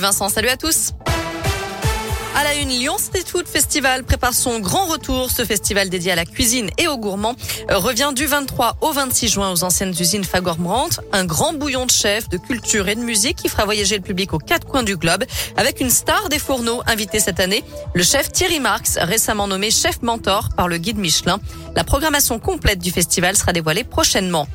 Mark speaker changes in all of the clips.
Speaker 1: Vincent, salut à tous. À la une, Lyon Street Food Festival prépare son grand retour. Ce festival dédié à la cuisine et aux gourmands euh, revient du 23 au 26 juin aux anciennes usines Fagor-Brandt. Un grand bouillon de chef, de culture et de musique qui fera voyager le public aux quatre coins du globe avec une star des fourneaux invitée cette année, le chef Thierry Marx, récemment nommé chef mentor par le guide Michelin. La programmation complète du festival sera dévoilée prochainement.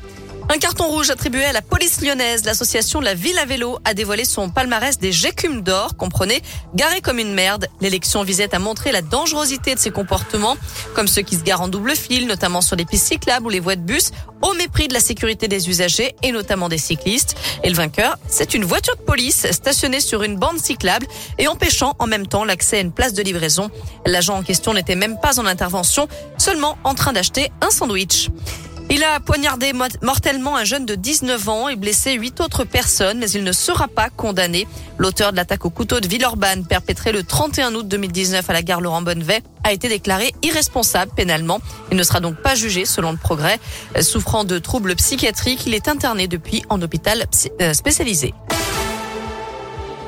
Speaker 1: Un carton rouge attribué à la police lyonnaise. L'association La Ville à vélo a dévoilé son palmarès des gécumes d'or. Comprenez, garé comme une merde. L'élection visait à montrer la dangerosité de ses comportements, comme ceux qui se garent en double fil, notamment sur les pistes cyclables ou les voies de bus, au mépris de la sécurité des usagers et notamment des cyclistes. Et le vainqueur, c'est une voiture de police stationnée sur une bande cyclable et empêchant en même temps l'accès à une place de livraison. L'agent en question n'était même pas en intervention, seulement en train d'acheter un sandwich. Il a poignardé mortellement un jeune de 19 ans et blessé huit autres personnes, mais il ne sera pas condamné. L'auteur de l'attaque au couteau de Villeurbanne, perpétrée le 31 août 2019 à la gare Laurent Bonnevet, a été déclaré irresponsable pénalement. Il ne sera donc pas jugé selon le progrès. Souffrant de troubles psychiatriques, il est interné depuis en hôpital euh, spécialisé.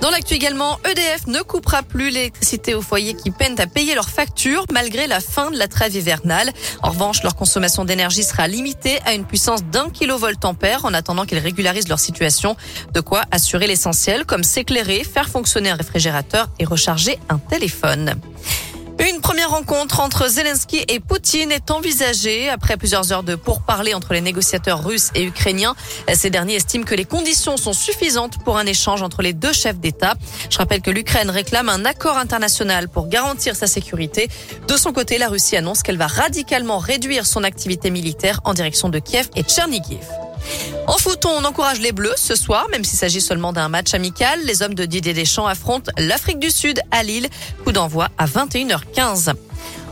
Speaker 1: Dans l'actu également, EDF ne coupera plus l'électricité aux foyers qui peinent à payer leurs factures malgré la fin de la trêve hivernale. En revanche, leur consommation d'énergie sera limitée à une puissance d'un kilovolt ampère en attendant qu'ils régularisent leur situation. De quoi assurer l'essentiel comme s'éclairer, faire fonctionner un réfrigérateur et recharger un téléphone. Une première rencontre entre Zelensky et Poutine est envisagée après plusieurs heures de pourparlers entre les négociateurs russes et ukrainiens. Ces derniers estiment que les conditions sont suffisantes pour un échange entre les deux chefs d'État. Je rappelle que l'Ukraine réclame un accord international pour garantir sa sécurité. De son côté, la Russie annonce qu'elle va radicalement réduire son activité militaire en direction de Kiev et Tchernigiv. En foot, on encourage les Bleus ce soir, même s'il s'agit seulement d'un match amical. Les hommes de Didier Deschamps affrontent l'Afrique du Sud à Lille. Coup d'envoi à 21h15.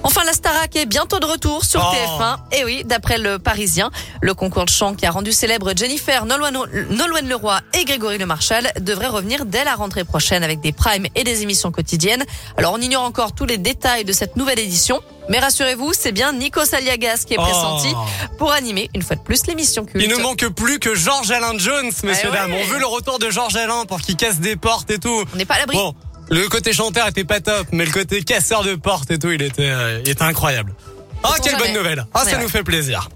Speaker 1: Enfin, la Starac est bientôt de retour sur
Speaker 2: Oh.
Speaker 1: TF1. Et oui, d'après le Parisien, le concours de chant qui a rendu célèbre Jennifer, Nolwenn Leroy et Grégory Le Marchal devrait revenir dès la rentrée prochaine avec des primes et des émissions quotidiennes. Alors, on ignore encore tous les détails de cette nouvelle édition. Mais rassurez-vous, c'est bien Nico Saliagas qui est
Speaker 2: Oh.
Speaker 1: pressenti pour animer une fois de plus l'émission culte.
Speaker 2: Il ne manque plus que George Alain Jones, messieurs
Speaker 1: Eh ouais.
Speaker 2: dames. On veut le retour de George Alain pour qu'il casse des portes et tout.
Speaker 1: On n'est pas à l'abri.
Speaker 2: Bon, le côté chanteur était pas top, mais le côté casseur de portes et tout, il était, euh, il était incroyable. Ah, quelle bonne nouvelle. Ah, ça nous fait plaisir.